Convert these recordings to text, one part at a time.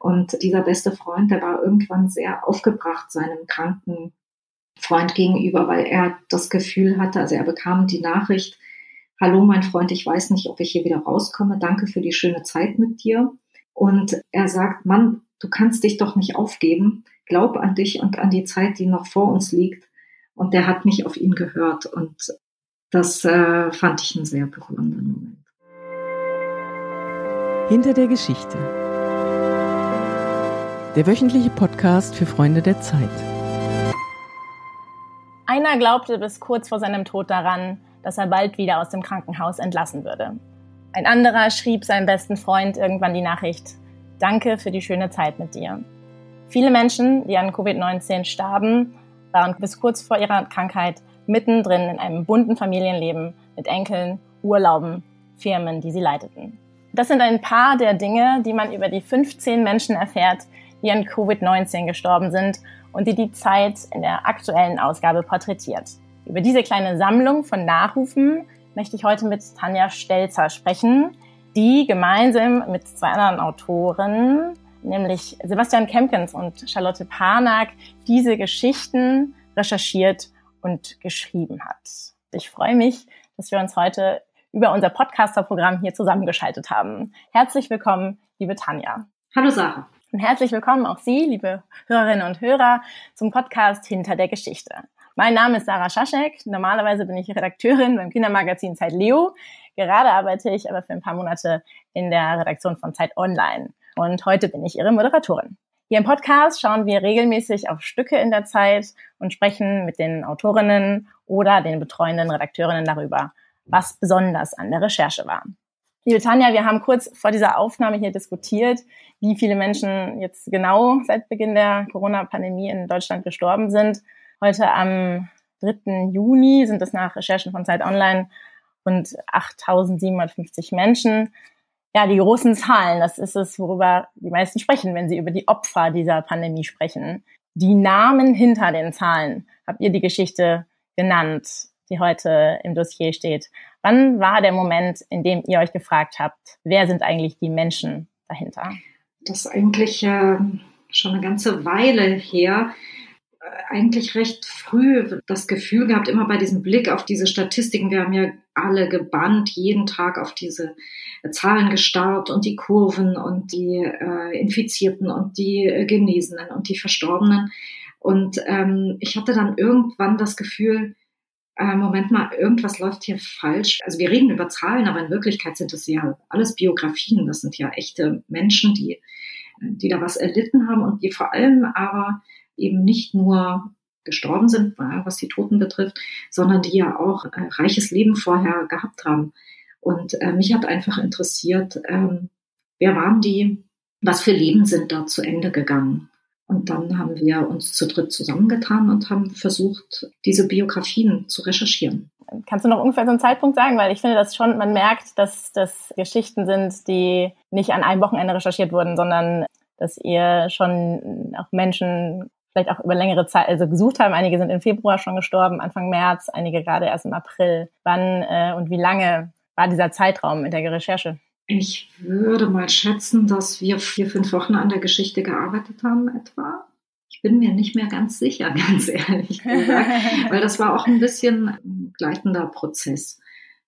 Und dieser beste Freund, der war irgendwann sehr aufgebracht seinem kranken Freund gegenüber, weil er das Gefühl hatte, also er bekam die Nachricht, hallo mein Freund, ich weiß nicht, ob ich hier wieder rauskomme, danke für die schöne Zeit mit dir. Und er sagt, Mann, du kannst dich doch nicht aufgeben, glaub an dich und an die Zeit, die noch vor uns liegt. Und der hat nicht auf ihn gehört und das äh, fand ich einen sehr berührenden Moment. Hinter der Geschichte der wöchentliche Podcast für Freunde der Zeit. Einer glaubte bis kurz vor seinem Tod daran, dass er bald wieder aus dem Krankenhaus entlassen würde. Ein anderer schrieb seinem besten Freund irgendwann die Nachricht, Danke für die schöne Zeit mit dir. Viele Menschen, die an Covid-19 starben, waren bis kurz vor ihrer Krankheit mittendrin in einem bunten Familienleben mit Enkeln, Urlauben, Firmen, die sie leiteten. Das sind ein paar der Dinge, die man über die 15 Menschen erfährt, die an Covid-19 gestorben sind und die die Zeit in der aktuellen Ausgabe porträtiert. Über diese kleine Sammlung von Nachrufen möchte ich heute mit Tanja Stelzer sprechen, die gemeinsam mit zwei anderen Autoren, nämlich Sebastian Kempkens und Charlotte Parnack, diese Geschichten recherchiert und geschrieben hat. Ich freue mich, dass wir uns heute über unser Podcaster-Programm hier zusammengeschaltet haben. Herzlich willkommen, liebe Tanja. Hallo Sarah. Und herzlich willkommen auch Sie, liebe Hörerinnen und Hörer, zum Podcast Hinter der Geschichte. Mein Name ist Sarah Schaschek. Normalerweise bin ich Redakteurin beim Kindermagazin Zeit Leo. Gerade arbeite ich aber für ein paar Monate in der Redaktion von Zeit Online. Und heute bin ich Ihre Moderatorin. Hier im Podcast schauen wir regelmäßig auf Stücke in der Zeit und sprechen mit den Autorinnen oder den betreuenden Redakteurinnen darüber, was besonders an der Recherche war. Liebe Tanja, wir haben kurz vor dieser Aufnahme hier diskutiert, wie viele Menschen jetzt genau seit Beginn der Corona-Pandemie in Deutschland gestorben sind. Heute am 3. Juni sind es nach Recherchen von Zeit Online rund 8.750 Menschen. Ja, die großen Zahlen, das ist es, worüber die meisten sprechen, wenn sie über die Opfer dieser Pandemie sprechen. Die Namen hinter den Zahlen habt ihr die Geschichte genannt die heute im Dossier steht. Wann war der Moment, in dem ihr euch gefragt habt, wer sind eigentlich die Menschen dahinter? Das eigentlich äh, schon eine ganze Weile her. Äh, eigentlich recht früh das Gefühl gehabt, immer bei diesem Blick auf diese Statistiken, wir haben ja alle gebannt, jeden Tag auf diese Zahlen gestarrt und die Kurven und die äh, Infizierten und die äh, Genesenen und die Verstorbenen. Und ähm, ich hatte dann irgendwann das Gefühl, äh, Moment mal, irgendwas läuft hier falsch. Also wir reden über Zahlen, aber in Wirklichkeit sind es ja alles Biografien. Das sind ja echte Menschen, die, die da was erlitten haben und die vor allem aber eben nicht nur gestorben sind, was die Toten betrifft, sondern die ja auch ein reiches Leben vorher gehabt haben. Und äh, mich hat einfach interessiert, ähm, wer waren die, was für Leben sind da zu Ende gegangen? Und dann haben wir uns zu dritt zusammengetan und haben versucht, diese Biografien zu recherchieren. Kannst du noch ungefähr so einen Zeitpunkt sagen? Weil ich finde das schon, man merkt, dass das Geschichten sind, die nicht an einem Wochenende recherchiert wurden, sondern dass ihr schon auch Menschen vielleicht auch über längere Zeit also gesucht haben. Einige sind im Februar schon gestorben, Anfang März, einige gerade erst im April. Wann äh, und wie lange war dieser Zeitraum in der Recherche? Ich würde mal schätzen, dass wir vier, fünf Wochen an der Geschichte gearbeitet haben etwa. Ich bin mir nicht mehr ganz sicher, ganz ehrlich gesagt, weil das war auch ein bisschen ein gleitender Prozess.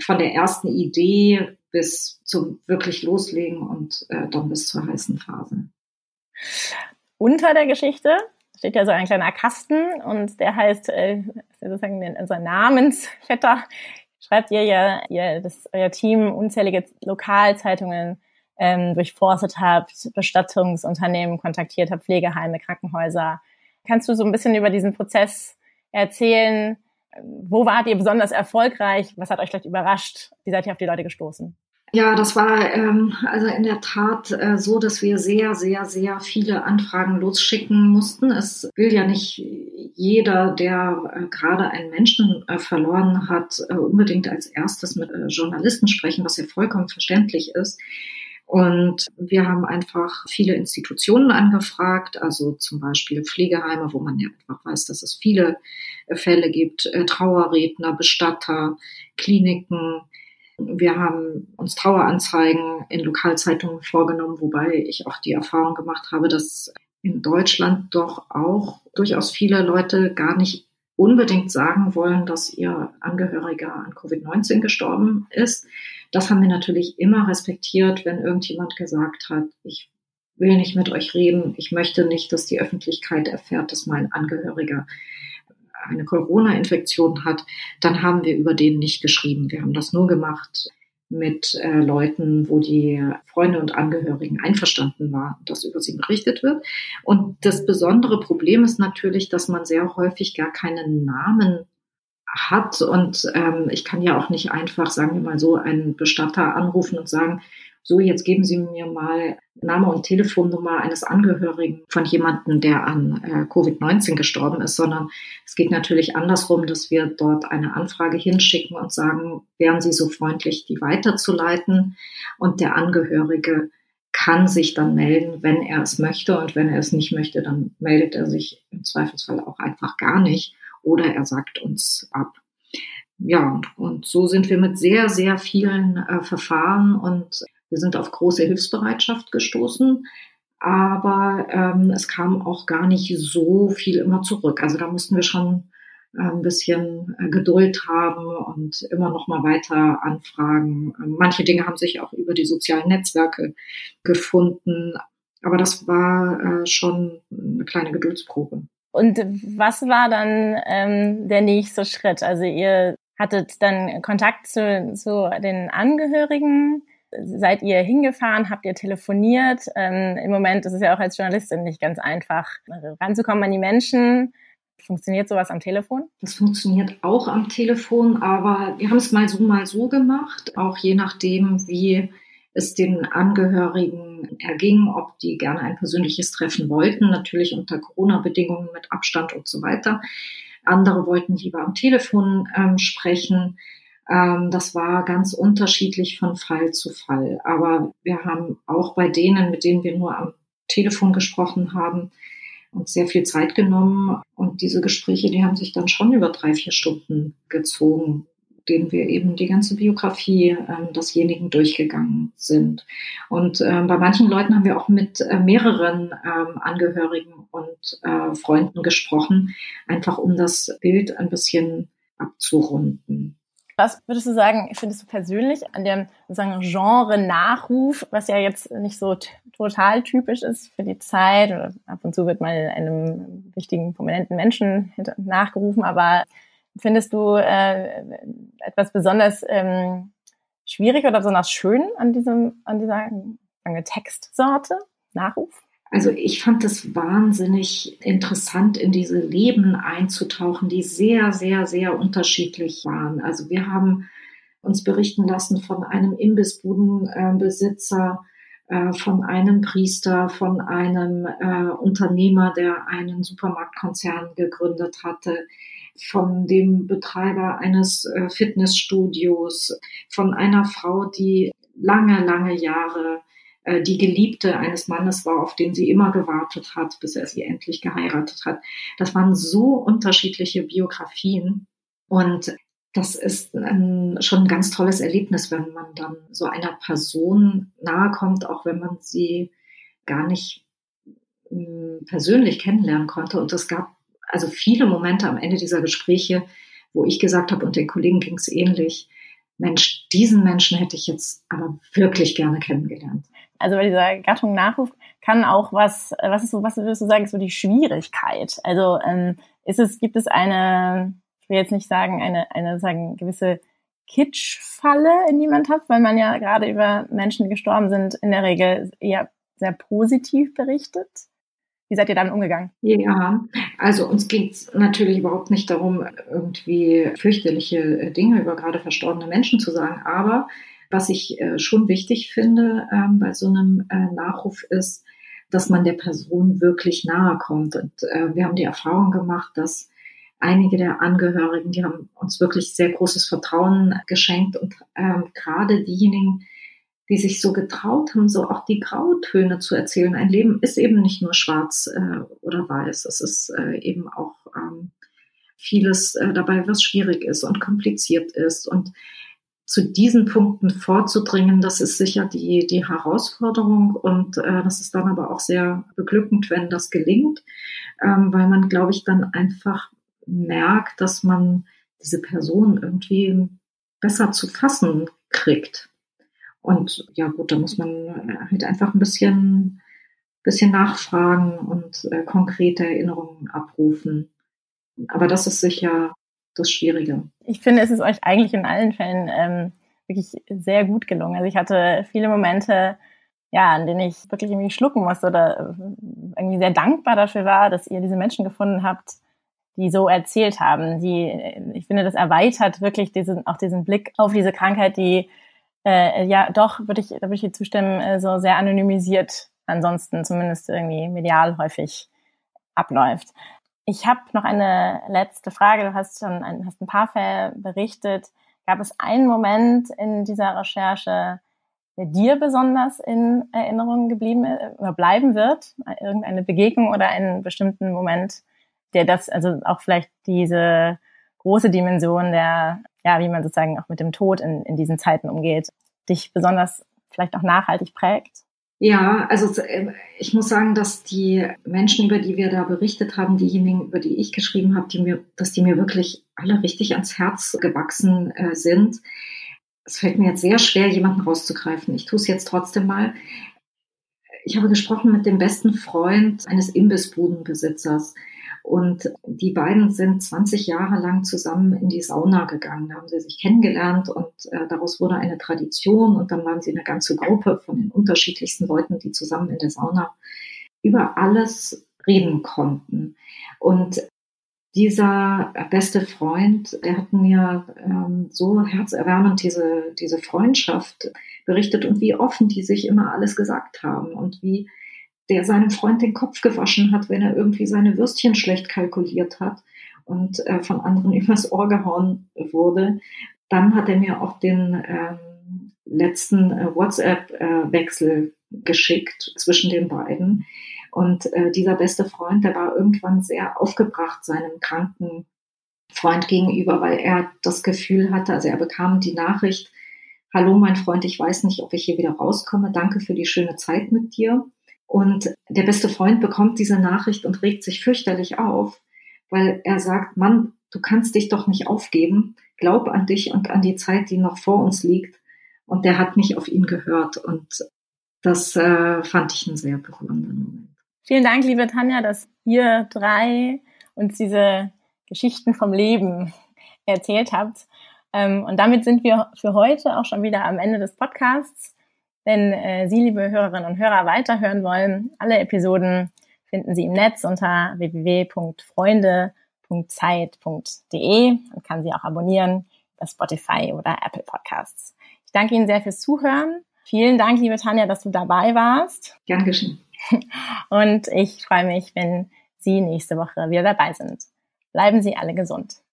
Von der ersten Idee bis zum wirklich loslegen und äh, dann bis zur heißen Phase. Unter der Geschichte steht ja so ein kleiner Kasten und der heißt äh, sozusagen unser Namensvetter schreibt ihr ja, ihr, das, euer Team unzählige Lokalzeitungen ähm, durchforstet habt, Bestattungsunternehmen kontaktiert habt, Pflegeheime, Krankenhäuser. Kannst du so ein bisschen über diesen Prozess erzählen? Wo wart ihr besonders erfolgreich? Was hat euch vielleicht überrascht? Wie seid ihr auf die Leute gestoßen? Ja, das war ähm, also in der Tat äh, so, dass wir sehr, sehr, sehr viele Anfragen losschicken mussten. Es will ja nicht jeder, der äh, gerade einen Menschen äh, verloren hat, äh, unbedingt als erstes mit äh, Journalisten sprechen, was ja vollkommen verständlich ist. Und wir haben einfach viele Institutionen angefragt, also zum Beispiel Pflegeheime, wo man ja einfach weiß, dass es viele äh, Fälle gibt, Trauerredner, Bestatter, Kliniken, Wir haben uns Traueranzeigen in Lokalzeitungen vorgenommen, wobei ich auch die Erfahrung gemacht habe, dass in Deutschland doch auch durchaus viele Leute gar nicht unbedingt sagen wollen, dass ihr Angehöriger an Covid-19 gestorben ist. Das haben wir natürlich immer respektiert, wenn irgendjemand gesagt hat, ich will nicht mit euch reden, ich möchte nicht, dass die Öffentlichkeit erfährt, dass mein Angehöriger eine Corona-Infektion hat, dann haben wir über den nicht geschrieben. Wir haben das nur gemacht mit äh, Leuten, wo die Freunde und Angehörigen einverstanden waren, dass über sie berichtet wird. Und das besondere Problem ist natürlich, dass man sehr häufig gar keinen Namen hat. Und ähm, ich kann ja auch nicht einfach, sagen wir mal so, einen Bestatter anrufen und sagen, so, jetzt geben Sie mir mal Name und Telefonnummer eines Angehörigen von jemandem, der an äh, Covid-19 gestorben ist, sondern es geht natürlich andersrum, dass wir dort eine Anfrage hinschicken und sagen, wären Sie so freundlich, die weiterzuleiten und der Angehörige kann sich dann melden, wenn er es möchte und wenn er es nicht möchte, dann meldet er sich im Zweifelsfall auch einfach gar nicht oder er sagt uns ab. Ja, und so sind wir mit sehr, sehr vielen äh, Verfahren und wir sind auf große Hilfsbereitschaft gestoßen, aber ähm, es kam auch gar nicht so viel immer zurück. Also da mussten wir schon äh, ein bisschen äh, Geduld haben und immer noch mal weiter anfragen. Ähm, manche Dinge haben sich auch über die sozialen Netzwerke gefunden, aber das war äh, schon eine kleine Geduldsprobe. Und was war dann ähm, der nächste Schritt? Also ihr hattet dann Kontakt zu, zu den Angehörigen seid ihr hingefahren, habt ihr telefoniert? Ähm, Im Moment ist es ja auch als Journalistin nicht ganz einfach, ranzukommen an die Menschen. Funktioniert sowas am Telefon? Das funktioniert auch am Telefon, aber wir haben es mal so, mal so gemacht, auch je nachdem, wie es den Angehörigen erging, ob die gerne ein persönliches Treffen wollten, natürlich unter Corona-Bedingungen mit Abstand und so weiter. Andere wollten lieber am Telefon ähm, sprechen. Ähm, das war ganz unterschiedlich von Fall zu Fall. Aber wir haben auch bei denen, mit denen wir nur am Telefon gesprochen haben, uns sehr viel Zeit genommen. Und diese Gespräche, die haben sich dann schon über drei, vier Stunden gezogen, denen wir eben die ganze Biografie äh, desjenigen durchgegangen sind. Und äh, bei manchen Leuten haben wir auch mit äh, mehreren ähm, Angehörigen und äh, Freunden gesprochen, einfach um das Bild ein bisschen abzurunden. Was würdest du sagen, findest du persönlich an dem sozusagen Genre Nachruf, was ja jetzt nicht so total typisch ist für die Zeit oder ab und zu wird mal einem wichtigen, prominenten Menschen nachgerufen, aber findest du äh, etwas besonders ähm, schwierig oder besonders schön an diesem, an dieser Textsorte, Nachruf? Also ich fand es wahnsinnig interessant, in diese Leben einzutauchen, die sehr, sehr, sehr unterschiedlich waren. Also wir haben uns berichten lassen von einem Imbissbudenbesitzer, äh, von einem Priester, von einem äh, Unternehmer, der einen Supermarktkonzern gegründet hatte, von dem Betreiber eines äh, Fitnessstudios, von einer Frau, die lange, lange Jahre die Geliebte eines Mannes war, auf den sie immer gewartet hat, bis er sie endlich geheiratet hat. Das waren so unterschiedliche Biografien und das ist ein, schon ein ganz tolles Erlebnis, wenn man dann so einer Person nahe kommt, auch wenn man sie gar nicht hm, persönlich kennenlernen konnte. Und es gab also viele Momente am Ende dieser Gespräche, wo ich gesagt habe, und den Kollegen ging es ähnlich, Mensch, diesen Menschen hätte ich jetzt aber wirklich gerne kennengelernt. Also bei dieser Gattung Nachruf kann auch was, was ist so, was würdest du sagen, ist so die Schwierigkeit? Also ähm, ist es, gibt es eine, ich will jetzt nicht sagen, eine, eine sagen, gewisse Kitschfalle, in die man tappt, weil man ja gerade über Menschen, die gestorben sind, in der Regel eher sehr positiv berichtet. Wie seid ihr damit umgegangen? Ja, also uns geht es natürlich überhaupt nicht darum, irgendwie fürchterliche Dinge über gerade verstorbene Menschen zu sagen, aber was ich äh, schon wichtig finde ähm, bei so einem äh, Nachruf ist, dass man der Person wirklich nahe kommt. Und äh, wir haben die Erfahrung gemacht, dass einige der Angehörigen, die haben uns wirklich sehr großes Vertrauen geschenkt und ähm, gerade diejenigen, die sich so getraut haben, so auch die Grautöne zu erzählen. Ein Leben ist eben nicht nur schwarz äh, oder weiß, es ist äh, eben auch ähm, vieles äh, dabei, was schwierig ist und kompliziert ist. Und zu diesen Punkten vorzudringen, das ist sicher die, die Herausforderung und äh, das ist dann aber auch sehr beglückend, wenn das gelingt, ähm, weil man, glaube ich, dann einfach merkt, dass man diese Person irgendwie besser zu fassen kriegt. Und ja gut, da muss man halt einfach ein bisschen, bisschen nachfragen und äh, konkrete Erinnerungen abrufen. Aber das ist sicher das Schwierige. Ich finde, es ist euch eigentlich in allen Fällen ähm, wirklich sehr gut gelungen. Also ich hatte viele Momente, ja, an denen ich wirklich irgendwie schlucken musste oder äh, irgendwie sehr dankbar dafür war, dass ihr diese Menschen gefunden habt, die so erzählt haben. Die, ich finde, das erweitert wirklich diesen, auch diesen Blick auf diese Krankheit, die äh, ja doch, würde ich, da würde ich dir zustimmen, äh, so sehr anonymisiert ansonsten zumindest irgendwie medial häufig abläuft. Ich habe noch eine letzte Frage. Du hast schon ein, hast ein paar Fälle berichtet. Gab es einen Moment in dieser Recherche, der dir besonders in Erinnerung geblieben äh, oder bleiben wird? Irgendeine Begegnung oder einen bestimmten Moment, der das, also auch vielleicht diese große Dimension der, ja, wie man sozusagen auch mit dem Tod in, in diesen Zeiten umgeht, dich besonders vielleicht auch nachhaltig prägt? Ja, also äh, ich muss sagen, dass die Menschen, über die wir da berichtet haben, diejenigen, über die ich geschrieben habe, die mir, dass die mir wirklich alle richtig ans Herz gewachsen äh, sind. Es fällt mir jetzt sehr schwer, jemanden rauszugreifen. Ich tue es jetzt trotzdem mal. Ich habe gesprochen mit dem besten Freund eines Imbissbudenbesitzers. Und die beiden sind 20 Jahre lang zusammen in die Sauna gegangen. Da haben sie sich kennengelernt und äh, daraus wurde eine Tradition. Und dann waren sie eine ganze Gruppe von den unterschiedlichsten Leuten, die zusammen in der Sauna über alles reden konnten. Und dieser beste Freund, der hat mir ähm, so herzerwärmend diese, diese Freundschaft berichtet und wie offen die sich immer alles gesagt haben und wie der seinem Freund den Kopf gewaschen hat, wenn er irgendwie seine Würstchen schlecht kalkuliert hat und äh, von anderen übers Ohr gehauen wurde. Dann hat er mir auch den ähm, letzten äh, WhatsApp-Wechsel äh, geschickt zwischen den beiden. Und äh, dieser beste Freund, der war irgendwann sehr aufgebracht seinem kranken Freund gegenüber, weil er das Gefühl hatte, also er bekam die Nachricht, Hallo mein Freund, ich weiß nicht, ob ich hier wieder rauskomme. Danke für die schöne Zeit mit dir. Und der beste Freund bekommt diese Nachricht und regt sich fürchterlich auf, weil er sagt, Mann, du kannst dich doch nicht aufgeben. Glaub an dich und an die Zeit, die noch vor uns liegt. Und der hat nicht auf ihn gehört. Und das äh, fand ich einen sehr berührenden Moment. Vielen Dank, liebe Tanja, dass ihr drei uns diese Geschichten vom Leben erzählt habt. Ähm, und damit sind wir für heute auch schon wieder am Ende des Podcasts. Wenn äh, Sie, liebe Hörerinnen und Hörer, weiterhören wollen, alle Episoden finden Sie im Netz unter www.freunde.zeit.de und kann sie auch abonnieren bei Spotify oder Apple Podcasts. Ich danke Ihnen sehr fürs Zuhören. Vielen Dank, liebe Tanja, dass du dabei warst. Gern geschehen. Und ich freue mich, wenn Sie nächste Woche wieder dabei sind. Bleiben Sie alle gesund.